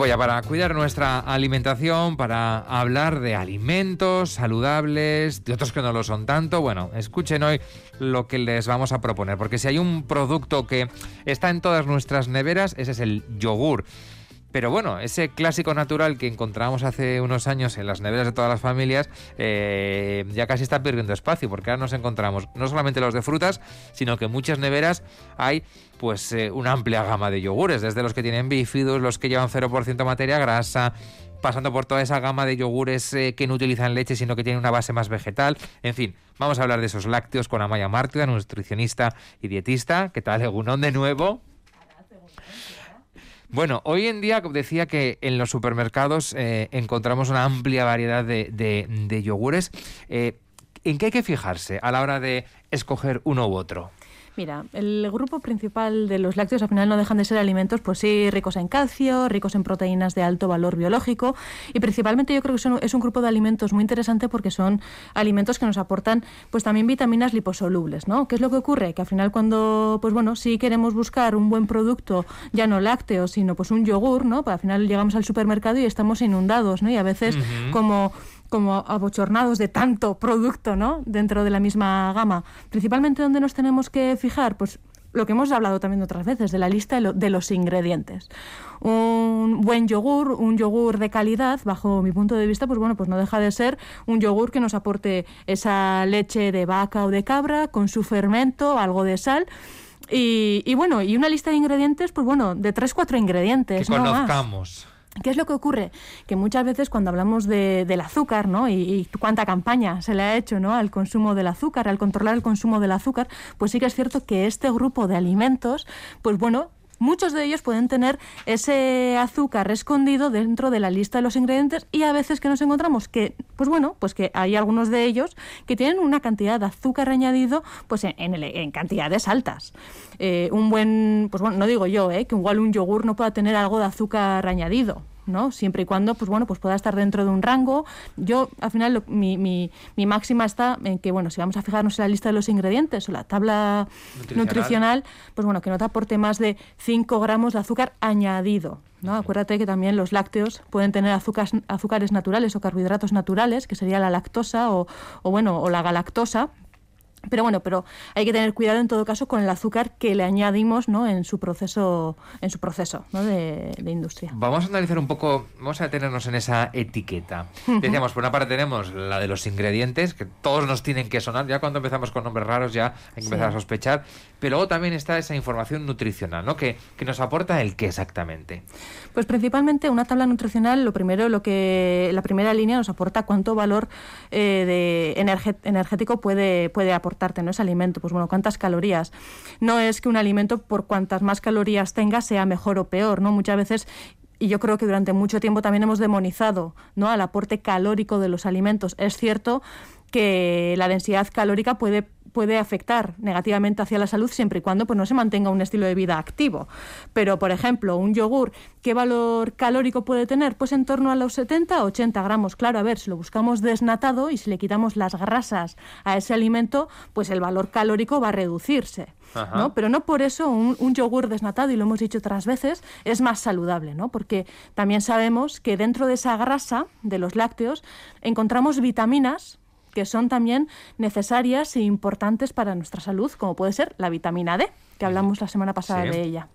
tiempo ya para cuidar nuestra alimentación, para hablar de alimentos saludables, de otros que no lo son tanto. Bueno, escuchen hoy lo que les vamos a proponer, porque si hay un producto que está en todas nuestras neveras, ese es el yogur. Pero bueno, ese clásico natural que encontramos hace unos años en las neveras de todas las familias eh, ya casi está perdiendo espacio, porque ahora nos encontramos no solamente los de frutas, sino que en muchas neveras hay pues eh, una amplia gama de yogures, desde los que tienen bífidos, los que llevan 0% materia grasa, pasando por toda esa gama de yogures eh, que no utilizan leche, sino que tienen una base más vegetal. En fin, vamos a hablar de esos lácteos con Amaya Mártida, nutricionista y dietista. ¿Qué tal, Egunón, de nuevo? Bueno, hoy en día decía que en los supermercados eh, encontramos una amplia variedad de, yogures. Eh, ¿En qué hay que fijarse a la hora de escoger uno u otro? Mira, el grupo principal de los lácteos al final no dejan de ser alimentos, pues sí, ricos en calcio, ricos en proteínas de alto valor biológico y principalmente yo creo que son, es un grupo de alimentos muy interesante porque son alimentos que nos aportan pues también vitaminas liposolubles, ¿no? ¿Qué es lo que ocurre? Que al final cuando, pues bueno, si queremos buscar un buen producto, ya no lácteo, sino pues un yogur, ¿no? Pues al final llegamos al supermercado y estamos inundados, ¿no? Y a veces como como abochornados de tanto producto, ¿no? Dentro de la misma gama. Principalmente donde nos tenemos que fijar, pues lo que hemos hablado también otras veces, de la lista de, los ingredientes. Un buen yogur, un yogur de calidad, bajo mi punto de vista, pues bueno, pues no deja de ser un yogur que nos aporte esa leche de vaca o de cabra con su fermento, algo de sal. Y, bueno, y una lista de ingredientes, pues bueno, de tres, cuatro ingredientes. Que conozcamos. ¿Qué es lo que ocurre? Que muchas veces cuando hablamos de, del azúcar, ¿no? Y, cuánta campaña se le ha hecho, ¿no? Al consumo del azúcar, al controlar el consumo del azúcar, pues sí que es cierto que este grupo de alimentos, pues bueno, muchos de ellos pueden tener ese azúcar escondido dentro de la lista de los ingredientes y a veces que nos encontramos que, pues bueno, pues que hay algunos de ellos que tienen una cantidad de azúcar añadido pues en, en, cantidades altas. Eh, un buen, pues bueno, no digo yo, eh, que igual un yogur no pueda tener algo de azúcar añadido, ¿no? Siempre y cuando, pues bueno, pues pueda estar dentro de un rango. Yo, al final, mi, mi, mi, máxima está en que, bueno, si vamos a fijarnos en la lista de los ingredientes o la tabla nutricional, pues bueno, que no te aporte más de 5 gramos de azúcar añadido. ¿no? Acuérdate que también los lácteos pueden tener azúcares, azúcares naturales o carbohidratos naturales, que sería la lactosa o, o bueno, o la galactosa, pero bueno, pero hay que tener cuidado en todo caso con el azúcar que le añadimos ¿no? en su proceso, en su proceso ¿no? de, industria. Vamos a analizar un poco, vamos a detenernos en esa etiqueta. Decíamos, por una parte tenemos la de los ingredientes, que todos nos tienen que sonar, ya cuando empezamos con nombres raros ya hay que empezar a sospechar, pero luego también está esa información nutricional, ¿no? Que, que nos aporta el qué exactamente. Pues principalmente una tabla nutricional, lo primero, lo que la primera línea nos aporta cuánto valor eh, de energético puede, puede aportar ¿no? Ese alimento, pues bueno, cuántas calorías. No es que un alimento, por cuantas más calorías tenga, sea mejor o peor, ¿no? Muchas veces y yo creo que durante mucho tiempo también hemos demonizado ¿no? al aporte calórico de los alimentos. Es cierto que la densidad calórica puede puede afectar negativamente hacia la salud siempre y cuando pues, no se mantenga un estilo de vida activo. Pero, por ejemplo, un yogur, ¿qué valor calórico puede tener? Pues en torno a los 70 80 gramos. Claro, a ver, si lo buscamos desnatado y si le quitamos las grasas a ese alimento, pues el valor calórico va a reducirse. ¿no? Pero no por eso un, un, yogur desnatado, y lo hemos dicho otras veces, es más saludable, ¿no? Porque también sabemos que dentro de esa grasa de los lácteos encontramos vitaminas que son también necesarias e importantes para nuestra salud, como puede ser la vitamina D, que hablamos la semana pasada de ella.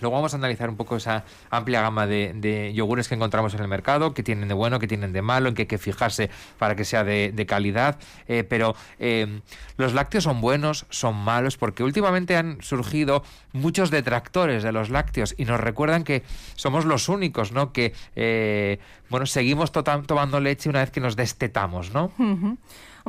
Luego vamos a analizar un poco esa amplia gama de, yogures que encontramos en el mercado, que tienen de bueno, que tienen de malo, en qué hay que fijarse para que sea de, calidad. Eh, pero eh, los lácteos son buenos, son malos, porque últimamente han surgido muchos detractores de los lácteos y nos recuerdan que somos los únicos, ¿no? Que, eh, bueno, seguimos tomando leche una vez que nos destetamos, ¿no?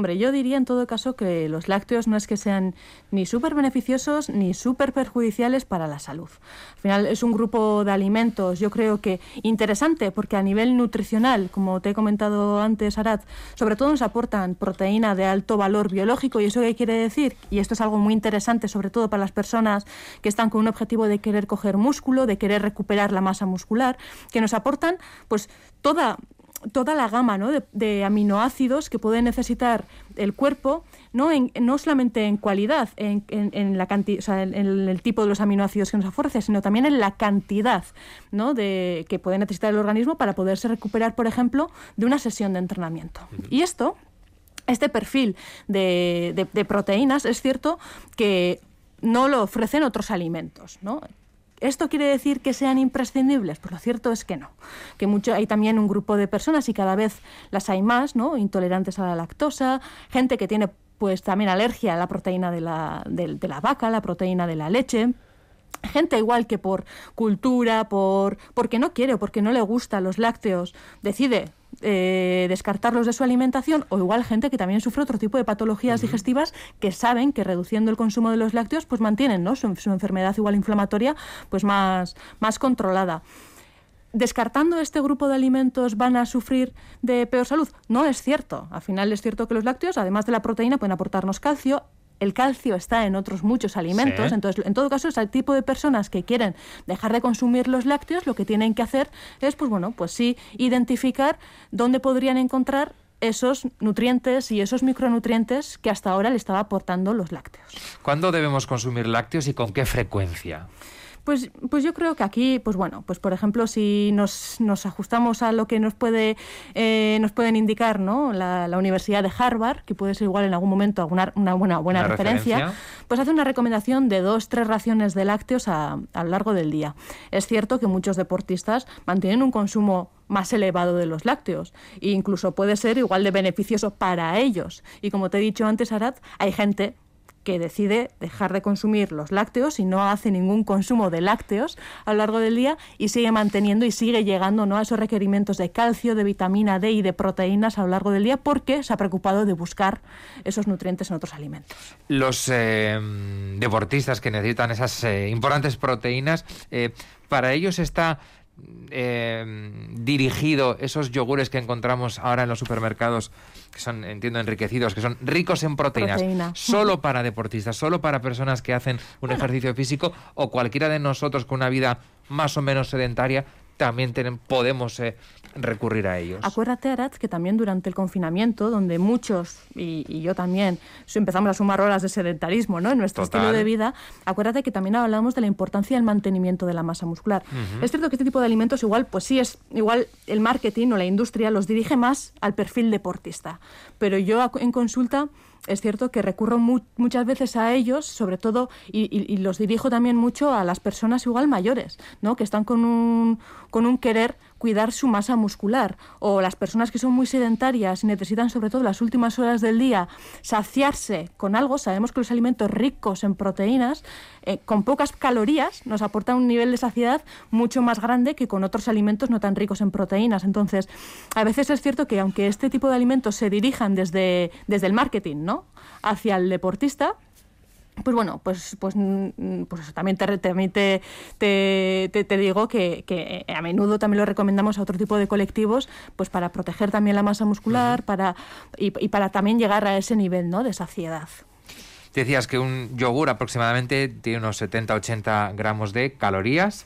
Hombre, yo diría en todo caso que los lácteos no es que sean ni súper beneficiosos ni súper perjudiciales para la salud. Al final es un grupo de alimentos, yo creo que interesante, porque a nivel nutricional, como te he comentado antes, Arad, sobre todo nos aportan proteína de alto valor biológico. ¿Y eso qué quiere decir? Y esto es algo muy interesante, sobre todo para las personas que están con un objetivo de querer coger músculo, de querer recuperar la masa muscular, que nos aportan pues toda toda la gama ¿no? de, aminoácidos que puede necesitar el cuerpo, no, en, no solamente en cualidad, en, en, la o sea, en, el tipo de los aminoácidos que nos ofrece, sino también en la cantidad ¿no? de, que puede necesitar el organismo para poderse recuperar, por ejemplo, de una sesión de entrenamiento. Y esto este perfil de, de, proteínas es cierto que no lo ofrecen otros alimentos, ¿no? ¿Esto quiere decir que sean imprescindibles? Pues lo cierto es que no. Que mucho, hay también un grupo de personas y cada vez las hay más, ¿no? Intolerantes a la lactosa, gente que tiene pues también alergia a la proteína de la, de, de la vaca, la proteína de la leche gente igual que por cultura, por porque no quiere o porque no le gustan los lácteos, decide eh, descartarlos de su alimentación o igual gente que también sufre otro tipo de patologías digestivas que saben que reduciendo el consumo de los lácteos pues mantienen ¿no? su, enfermedad igual inflamatoria pues más, más controlada descartando este grupo de alimentos van a sufrir de peor salud. No es cierto. Al final es cierto que los lácteos, además de la proteína, pueden aportarnos calcio, el calcio está en otros muchos alimentos. Entonces, en todo caso, el tipo de personas que quieren dejar de consumir los lácteos, lo que tienen que hacer es, pues bueno, pues sí, identificar dónde podrían encontrar esos nutrientes y esos micronutrientes que hasta ahora le estaba aportando los lácteos. ¿Cuándo debemos consumir lácteos y con qué frecuencia? Pues, pues yo creo que aquí, pues bueno, pues por ejemplo, si nos, nos ajustamos a lo que nos puede eh, nos pueden indicar ¿no? La, Universidad de Harvard, que puede ser igual en algún momento alguna, una buena, buena referencia, pues hace una recomendación de dos, tres raciones de lácteos a, a lo largo del día. Es cierto que muchos deportistas mantienen un consumo más elevado de los lácteos e incluso puede ser igual de beneficioso para ellos. Y como te he dicho antes, Arad, hay gente que decide dejar de consumir los lácteos y no hace ningún consumo de lácteos a lo largo del día y sigue manteniendo y sigue llegando ¿no? a esos requerimientos de calcio, de vitamina D y de proteínas a lo largo del día porque se ha preocupado de buscar esos nutrientes en otros alimentos. Los eh, deportistas que necesitan esas eh, importantes proteínas, eh, para ellos está eh, dirigido esos yogures que encontramos ahora en los supermercados, que son, entiendo, enriquecidos, que son ricos en proteínas, solo para deportistas, solo para personas que hacen un ejercicio físico o cualquiera de nosotros con una vida más o menos sedentaria, también podemos eh, recurrir a ellos. Acuérdate, Arat, que también durante el confinamiento, donde muchos, y, yo también, empezamos a sumar horas de sedentarismo ¿no? en nuestro estilo de vida, acuérdate que también hablamos de la importancia del mantenimiento de la masa muscular. Es cierto que este tipo de alimentos igual, pues sí es, igual el marketing o la industria los dirige más al perfil deportista, pero yo en consulta es cierto que recurro muchas veces a ellos, sobre todo, y, los dirijo también mucho a las personas igual mayores, ¿no? que están con un, con un querer cuidar su masa muscular, o las personas que son muy sedentarias y necesitan sobre todo las últimas horas del día saciarse con algo, sabemos que los alimentos ricos en proteínas, eh, con pocas calorías, nos aportan un nivel de saciedad mucho más grande que con otros alimentos no tan ricos en proteínas. Entonces, a veces es cierto que aunque este tipo de alimentos se dirijan desde, desde el marketing, ¿no? hacia el deportista, pues bueno, pues, pues, mm, pues también, te, te, te, digo que, que, a menudo también lo recomendamos a otro tipo de colectivos, pues para proteger también la masa muscular para, y, para también llegar a ese nivel ¿no? de saciedad. Decías que un yogur aproximadamente tiene unos 70-80 gramos de calorías.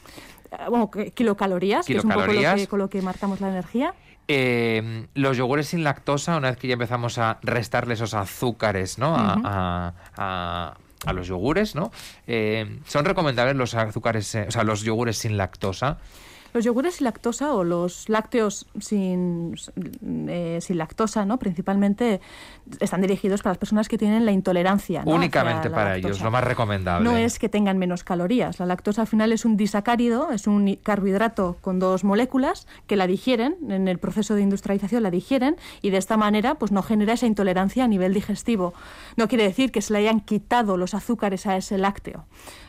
Eh, bueno, kilocalorías, que es un poco lo que, con lo que marcamos la energía. Eh, los yogures sin lactosa, una vez que ya empezamos a restarle esos azúcares ¿no? a, a, los yogures, ¿no? Eh, ¿Son recomendables los azúcares, eh, o sea, los yogures sin lactosa? Los yogures sin lactosa o los lácteos sin, eh, sin lactosa, ¿no? principalmente están dirigidos para las personas que tienen la intolerancia. Únicamente para ellos, lo más recomendable. No es que tengan menos calorías. La lactosa al final es un disacárido, es un carbohidrato con dos moléculas que la digieren, en el proceso de industrialización la digieren y de esta manera pues no genera esa intolerancia a nivel digestivo. No quiere decir que se le hayan quitado los azúcares a ese lácteo.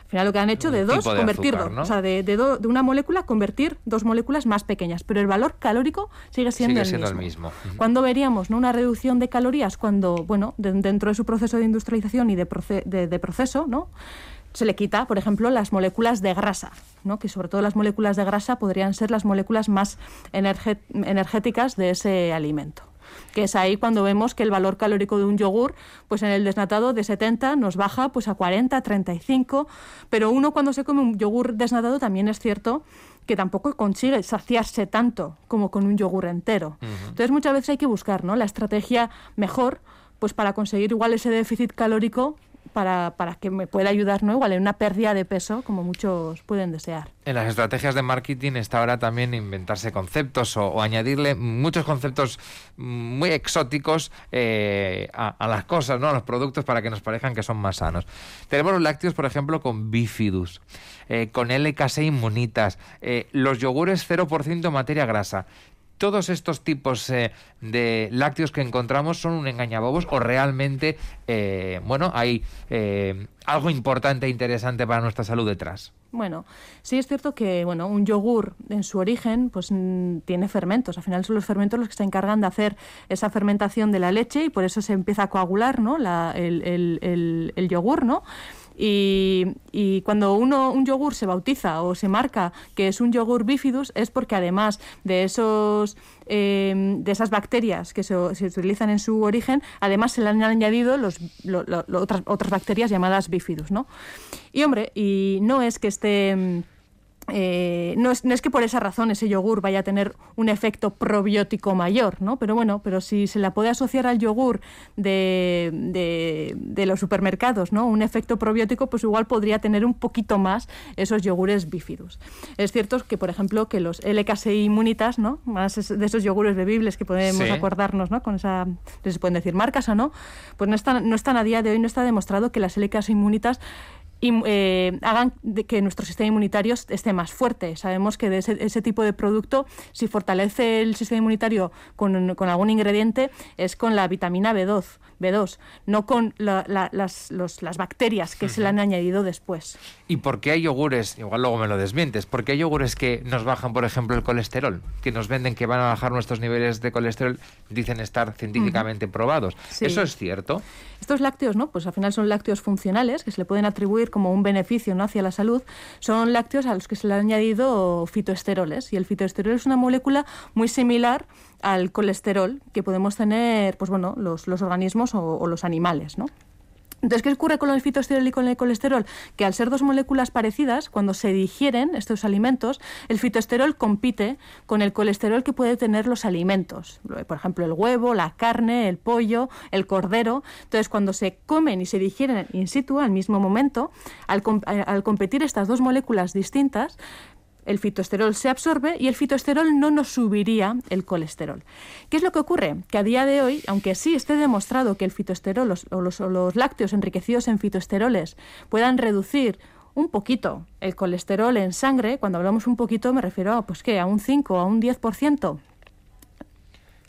Al final lo que han hecho de dos, convertir dos. O sea, de, de, una molécula convertir dos moléculas más pequeñas. Pero el valor calórico sigue siendo, el, mismo. ¿Cuándo veríamos ¿no? una reducción de calorías? Cuando, bueno, dentro de su proceso de industrialización y de, de, proceso, ¿no? se le quita, por ejemplo, las moléculas de grasa, ¿no? que sobre todo las moléculas de grasa podrían ser las moléculas más energéticas de ese alimento que es ahí cuando vemos que el valor calórico de un yogur, pues en el desnatado de 70 nos baja pues a 40, 35, pero uno cuando se come un yogur desnatado también es cierto que tampoco consigue saciarse tanto como con un yogur entero. Entonces muchas veces hay que buscar ¿no? la estrategia mejor pues para conseguir igual ese déficit calórico para, para, que me pueda ayudar, ¿no? Igual en una pérdida de peso, como muchos pueden desear. En las estrategias de marketing está ahora también inventarse conceptos o, añadirle muchos conceptos muy exóticos eh, a, las cosas, ¿no? A los productos para que nos parezcan que son más sanos. Tenemos los lácteos, por ejemplo, con bifidus, eh, con LKC inmunitas, eh, los yogures 0% materia grasa todos estos tipos eh, de lácteos que encontramos son un engañabobos o realmente, eh, bueno, hay eh, algo importante e interesante para nuestra salud detrás. Bueno, sí es cierto que bueno, un yogur en su origen pues mm, tiene fermentos. Al final son los fermentos los que se encargan de hacer esa fermentación de la leche y por eso se empieza a coagular ¿no? el, el, el yogur, ¿no? Y, cuando uno, un yogur se bautiza o se marca que es un yogur bifidus es porque además de esos em, de esas bacterias que se, utilizan en su origen, además se le han añadido los, otras, otras bacterias llamadas bifidus, ¿no? Y hombre, y no es que esté eh, no, es, no, es, que por esa razón ese yogur vaya a tener un efecto probiótico mayor, ¿no? Pero bueno, pero si se la puede asociar al yogur de, de, los supermercados, ¿no? Un efecto probiótico, pues igual podría tener un poquito más esos yogures bífidos. Es cierto que, por ejemplo, que los LKSI inmunitas, ¿no? Más de esos yogures bebibles que podemos acordarnos, ¿no? Con esa, se pueden decir marcas o no, pues no están, no están a día de hoy, no está demostrado que las LKSI inmunitas y, eh, hagan de que nuestro sistema inmunitario esté más fuerte. Sabemos que de ese, tipo de producto, si fortalece el sistema inmunitario con, con algún ingrediente, es con la vitamina B2, B2 no con las, las, bacterias que se le han añadido después. ¿Y por qué hay yogures, igual luego me lo desmientes, por qué hay yogures que nos bajan, por ejemplo, el colesterol, que nos venden que van a bajar nuestros niveles de colesterol, dicen estar científicamente probados? ¿Eso es cierto? Estos lácteos, ¿no? Pues al final son lácteos funcionales que se le pueden atribuir como un beneficio ¿no? hacia la salud. Son lácteos a los que se le han añadido fitoesteroles. Y el fitoesterol es una molécula muy similar al colesterol que podemos tener pues bueno, los, los organismos o, los animales. ¿no? Entonces, ¿qué ocurre con el fitoesterol y con el colesterol? Que al ser dos moléculas parecidas, cuando se digieren estos alimentos, el fitoesterol compite con el colesterol que puede tener los alimentos. Por ejemplo, el huevo, la carne, el pollo, el cordero. Entonces, cuando se comen y se digieren in situ al mismo momento, al, al competir estas dos moléculas distintas, el fitoesterol se absorbe y el fitoesterol no nos subiría el colesterol. ¿Qué es lo que ocurre? Que a día de hoy, aunque sí esté demostrado que el fitoesterol o los, lácteos enriquecidos en fitoesteroles puedan reducir un poquito el colesterol en sangre, cuando hablamos un poquito me refiero a, pues, a un 5 o a un 10%,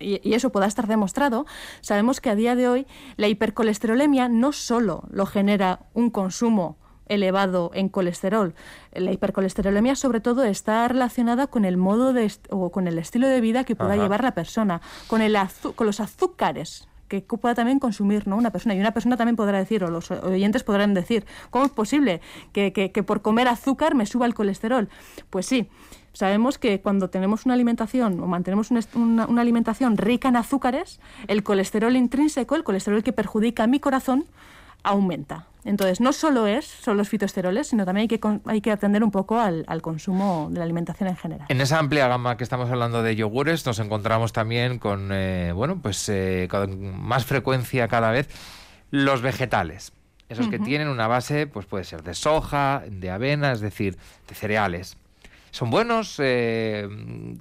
y, y, eso pueda estar demostrado, sabemos que a día de hoy la hipercolesterolemia no solo lo genera un consumo elevado en colesterol. La hipercolesterolemia sobre todo está relacionada con el modo de o con el estilo de vida que pueda llevar la persona, con el con los azúcares que pueda también consumir ¿no? una persona. Y una persona también podrá decir, o los oyentes podrán decir, ¿cómo es posible que, que, por comer azúcar me suba el colesterol? Pues sí, sabemos que cuando tenemos una alimentación o mantenemos una, una, alimentación rica en azúcares, el colesterol intrínseco, el colesterol que perjudica a mi corazón, aumenta. Entonces, no solo es, son los fitoesteroles, sino también hay que, hay que atender un poco al, consumo de la alimentación en general. En esa amplia gama que estamos hablando de yogures, nos encontramos también con, eh, bueno, pues eh, con más frecuencia cada vez los vegetales. Esos que tienen una base, pues puede ser de soja, de avena, es decir, de cereales. ¿Son buenos? Eh,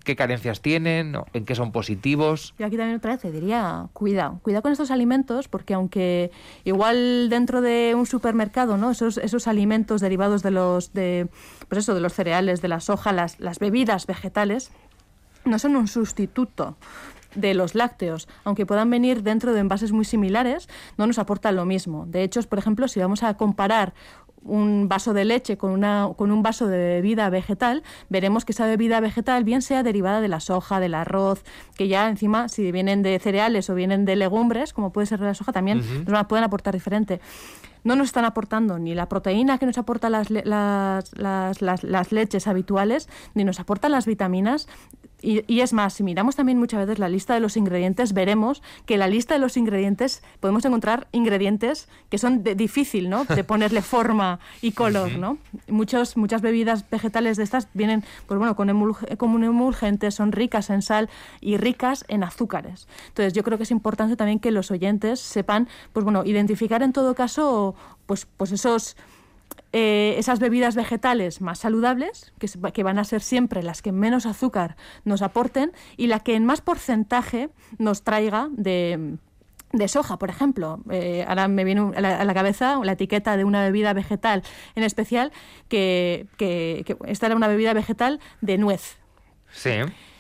¿Qué carencias tienen? ¿En qué son positivos? Yo aquí también otra vez te diría, cuidado, cuidado con estos alimentos porque aunque igual dentro de un supermercado, ¿no? Esos, esos alimentos derivados de los, de, pues eso, de los cereales, de la soja, las, las bebidas vegetales, no son un sustituto de los lácteos, aunque puedan venir dentro de envases muy similares, no nos aportan lo mismo. De hecho, por ejemplo, si vamos a comparar un vaso de leche con, una, con un vaso de bebida vegetal, veremos que esa bebida vegetal bien sea derivada de la soja, del arroz, que ya encima si vienen de cereales o vienen de legumbres, como puede ser la soja, también nos pueden aportar diferente. No nos están aportando ni la proteína que nos aportan las, las, las, las leches habituales, ni nos aportan las vitaminas y, es más, si miramos también muchas veces la lista de los ingredientes, veremos que en la lista de los ingredientes podemos encontrar ingredientes que son de, difícil, ¿no? De ponerle forma y color, ¿no? Muchos, muchas bebidas vegetales de estas vienen, pues bueno, con, un emulgente, son ricas en sal y ricas en azúcares. Entonces, yo creo que es importante también que los oyentes sepan, pues bueno, identificar en todo caso, pues, pues esos eh, esas bebidas vegetales más saludables, que, van a ser siempre las que menos azúcar nos aporten y la que en más porcentaje nos traiga de, soja, por ejemplo. Eh, ahora me viene a la, cabeza la etiqueta de una bebida vegetal en especial, que, esta era una bebida vegetal de nuez. Sí.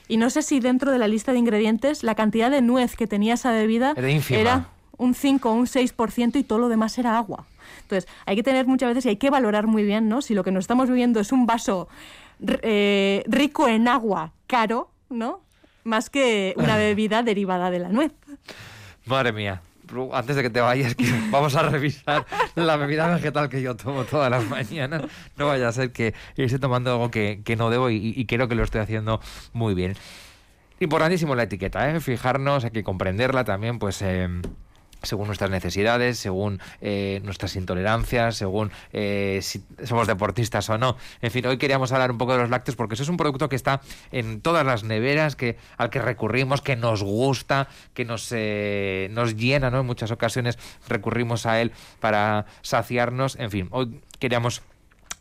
Y no sé si dentro de la lista de ingredientes la cantidad de nuez que tenía esa bebida era un 5 o un 6% y todo lo demás era agua. Entonces, hay que tener muchas veces y hay que valorar muy bien, ¿no? Si lo que nos estamos viviendo es un vaso eh, rico en agua, caro, ¿no? Más que una bebida derivada de la nuez. Madre mía. Antes de que te vayas, vamos a revisar la bebida vegetal que yo tomo todas las mañanas. No vaya a ser que esté tomando algo que, no debo y, creo que lo estoy haciendo muy bien. Importantísimo la etiqueta, ¿eh? fijarnos, hay que comprenderla también, pues... Eh, según nuestras necesidades, según eh, nuestras intolerancias, según eh, si somos deportistas o no. En fin, hoy queríamos hablar un poco de los lácteos porque eso es un producto que está en todas las neveras, que al que recurrimos, que nos gusta, que nos, eh, nos llena, ¿no? En muchas ocasiones recurrimos a él para saciarnos. En fin, hoy queríamos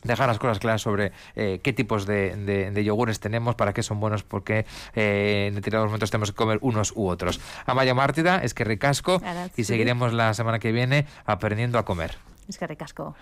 dejar las cosas claras sobre eh, qué tipos de, de, yogures tenemos, para qué son buenos, porque eh, en determinados momentos tenemos que comer unos u otros. Amaya Mártida, es que ricasco y seguiremos la semana que viene aprendiendo a comer. Es que ricasco.